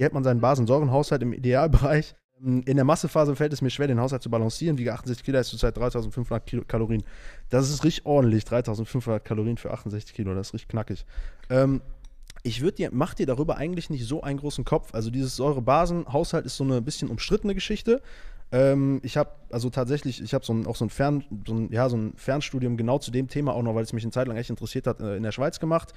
Wie hält man seinen Basensäurenhaushalt im Idealbereich? Ähm, in der Massephase fällt es mir schwer, den Haushalt zu balancieren. Wiege 68 Kilo, ist zurzeit 3500 Kilo Kalorien. Das ist richtig ordentlich, 3500 Kalorien für 68 Kilo, das ist richtig knackig. Ähm, ich würde dir, mach dir darüber eigentlich nicht so einen großen Kopf. Also dieses Säurebasenhaushalt ist so eine bisschen umstrittene Geschichte. Ähm, ich habe also tatsächlich, ich habe so ein, auch so ein, Fern, so, ein, ja, so ein Fernstudium genau zu dem Thema auch noch, weil es mich eine Zeit lang echt interessiert hat, äh, in der Schweiz gemacht.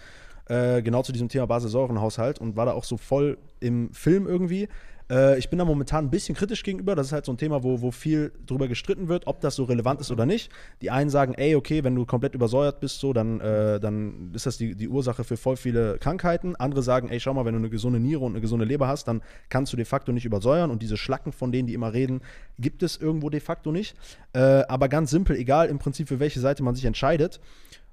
Äh, genau zu diesem Thema Basensäurenhaushalt und war da auch so voll im Film irgendwie. Äh, ich bin da momentan ein bisschen kritisch gegenüber. Das ist halt so ein Thema, wo, wo viel drüber gestritten wird, ob das so relevant ist oder nicht. Die einen sagen, ey, okay, wenn du komplett übersäuert bist, so, dann, äh, dann ist das die, die Ursache für voll viele Krankheiten. Andere sagen, ey, schau mal, wenn du eine gesunde Niere und eine gesunde Leber hast, dann kannst du de facto nicht übersäuern. Und diese Schlacken, von denen die immer reden, gibt es irgendwo de facto nicht. Äh, aber ganz simpel, egal im Prinzip für welche Seite man sich entscheidet,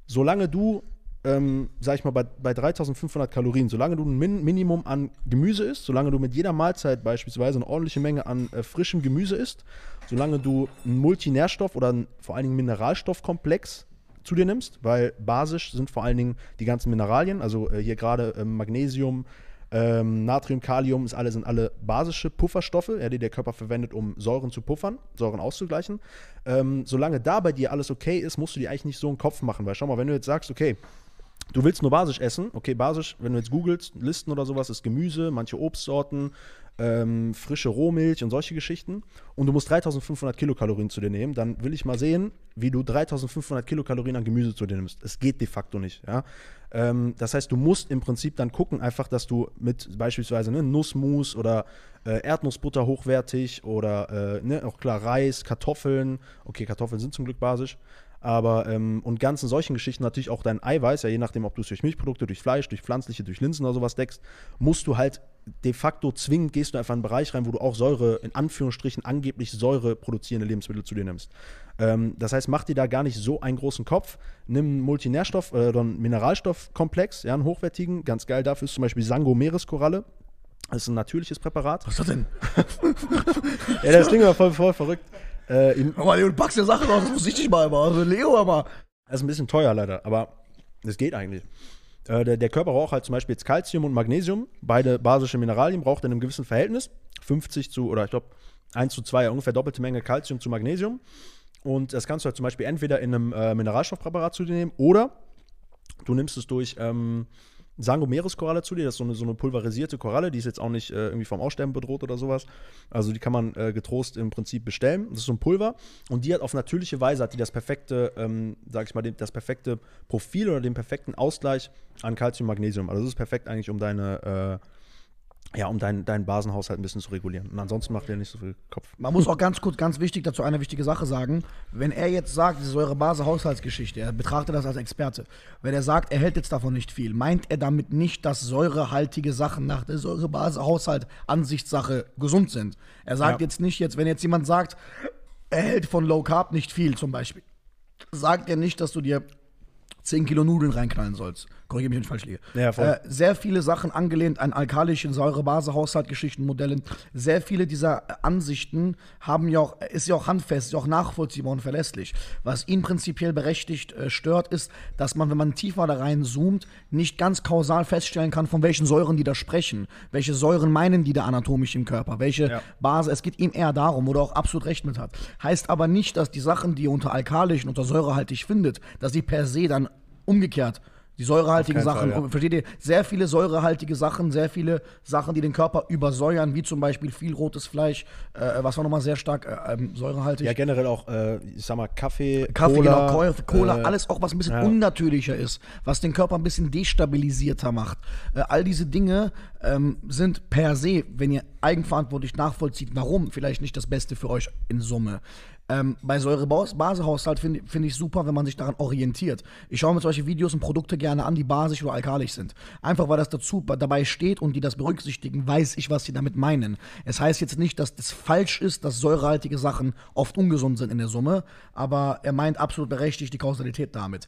solange du ähm, sag ich mal, bei, bei 3500 Kalorien, solange du ein Min Minimum an Gemüse isst, solange du mit jeder Mahlzeit beispielsweise eine ordentliche Menge an äh, frischem Gemüse isst, solange du einen Multinährstoff oder einen, vor allen Dingen Mineralstoffkomplex zu dir nimmst, weil basisch sind vor allen Dingen die ganzen Mineralien, also äh, hier gerade äh, Magnesium, ähm, Natrium, Kalium ist alle, sind alle basische Pufferstoffe, ja, die der Körper verwendet, um Säuren zu puffern, Säuren auszugleichen. Ähm, solange da bei dir alles okay ist, musst du dir eigentlich nicht so einen Kopf machen, weil schau mal, wenn du jetzt sagst, okay, Du willst nur basisch essen. Okay, basisch, wenn du jetzt googelst, Listen oder sowas, ist Gemüse, manche Obstsorten, ähm, frische Rohmilch und solche Geschichten. Und du musst 3500 Kilokalorien zu dir nehmen. Dann will ich mal sehen, wie du 3500 Kilokalorien an Gemüse zu dir nimmst. Es geht de facto nicht. Ja? Ähm, das heißt, du musst im Prinzip dann gucken, einfach, dass du mit beispielsweise ne, Nussmus oder äh, Erdnussbutter hochwertig oder äh, ne, auch klar Reis, Kartoffeln. Okay, Kartoffeln sind zum Glück basisch. Aber, ähm, und ganzen solchen Geschichten natürlich auch dein Eiweiß, ja, je nachdem, ob du es durch Milchprodukte, durch Fleisch, durch pflanzliche, durch Linsen oder sowas deckst, musst du halt de facto zwingend, gehst du einfach in einen Bereich rein, wo du auch Säure, in Anführungsstrichen, angeblich Säure produzierende Lebensmittel zu dir nimmst. Ähm, das heißt, mach dir da gar nicht so einen großen Kopf. Nimm einen Multinährstoff äh, oder einen Mineralstoffkomplex, ja, einen hochwertigen, ganz geil dafür ist zum Beispiel Sango Meereskoralle. Das ist ein natürliches Präparat. Was ist das denn? ja, das Ding war voll, voll verrückt. Äh, in, aber du packst ja Sachen aus, das muss ich nicht mal immer. Also Leo aber. Das ist ein bisschen teuer leider, aber das geht eigentlich. Äh, der, der, Körper braucht halt zum Beispiel jetzt Calcium und Magnesium, beide basische Mineralien, braucht in einem gewissen Verhältnis. 50 zu, oder ich glaube, 1 zu 2, ungefähr doppelte Menge Calcium zu Magnesium. Und das kannst du halt zum Beispiel entweder in einem äh, Mineralstoffpräparat zu dir nehmen oder du nimmst es durch ähm, Sangomeres-Koralle zu dir. Das ist so eine, so eine pulverisierte Koralle, die ist jetzt auch nicht äh, irgendwie vom Aussterben bedroht oder sowas. Also die kann man äh, getrost im Prinzip bestellen. Das ist so ein Pulver und die hat auf natürliche Weise hat die das perfekte, ähm, sag ich mal, das perfekte Profil oder den perfekten Ausgleich an Calcium, Magnesium. Also das ist perfekt eigentlich, um deine äh, ja, um deinen dein Basenhaushalt ein bisschen zu regulieren. Und ansonsten macht er nicht so viel Kopf. Man muss auch ganz kurz, ganz wichtig dazu eine wichtige Sache sagen. Wenn er jetzt sagt, diese Säure-Base-Haushaltsgeschichte, er betrachtet das als Experte. Wenn er sagt, er hält jetzt davon nicht viel, meint er damit nicht, dass säurehaltige Sachen nach der Säure-Base-Haushalt Ansichtssache gesund sind. Er sagt ja. jetzt nicht, jetzt, wenn jetzt jemand sagt, er hält von Low Carb nicht viel zum Beispiel, sagt er nicht, dass du dir 10 Kilo Nudeln reinknallen sollst. Korrigiere mich, wenn ich falsch liege. Ja, äh, sehr viele Sachen angelehnt an alkalischen Säure-Base-Haushaltgeschichten, Modellen. Sehr viele dieser Ansichten haben ja auch, ist ja auch handfest, ist ja auch nachvollziehbar und verlässlich. Was ihn prinzipiell berechtigt äh, stört, ist, dass man, wenn man tiefer da rein zoomt, nicht ganz kausal feststellen kann, von welchen Säuren die da sprechen. Welche Säuren meinen die da anatomisch im Körper? Welche ja. Base? Es geht ihm eher darum, wo er auch absolut recht mit hat. Heißt aber nicht, dass die Sachen, die ihr unter alkalisch und unter säurehaltig findet, dass sie per se dann umgekehrt die säurehaltigen Sachen, Fall, ja. versteht ihr? Sehr viele säurehaltige Sachen, sehr viele Sachen, die den Körper übersäuern, wie zum Beispiel viel rotes Fleisch, äh, was war nochmal sehr stark äh, ähm, säurehaltig. Ja, generell auch, äh, ich sag mal, Kaffee, Kaffee, Cola, genau, Cola, äh, alles auch, was ein bisschen ja. unnatürlicher ist, was den Körper ein bisschen destabilisierter macht. Äh, all diese Dinge ähm, sind per se, wenn ihr eigenverantwortlich nachvollzieht, warum, vielleicht nicht das Beste für euch in Summe. Ähm, bei Säurebasehaushalt finde find ich super, wenn man sich daran orientiert. Ich schaue mir solche Videos und Produkte gerne an, die basisch oder alkalisch sind. Einfach weil das dazu dabei steht und die das berücksichtigen, weiß ich, was sie damit meinen. Es heißt jetzt nicht, dass das falsch ist, dass säurehaltige Sachen oft ungesund sind in der Summe, aber er meint absolut berechtigt die Kausalität damit.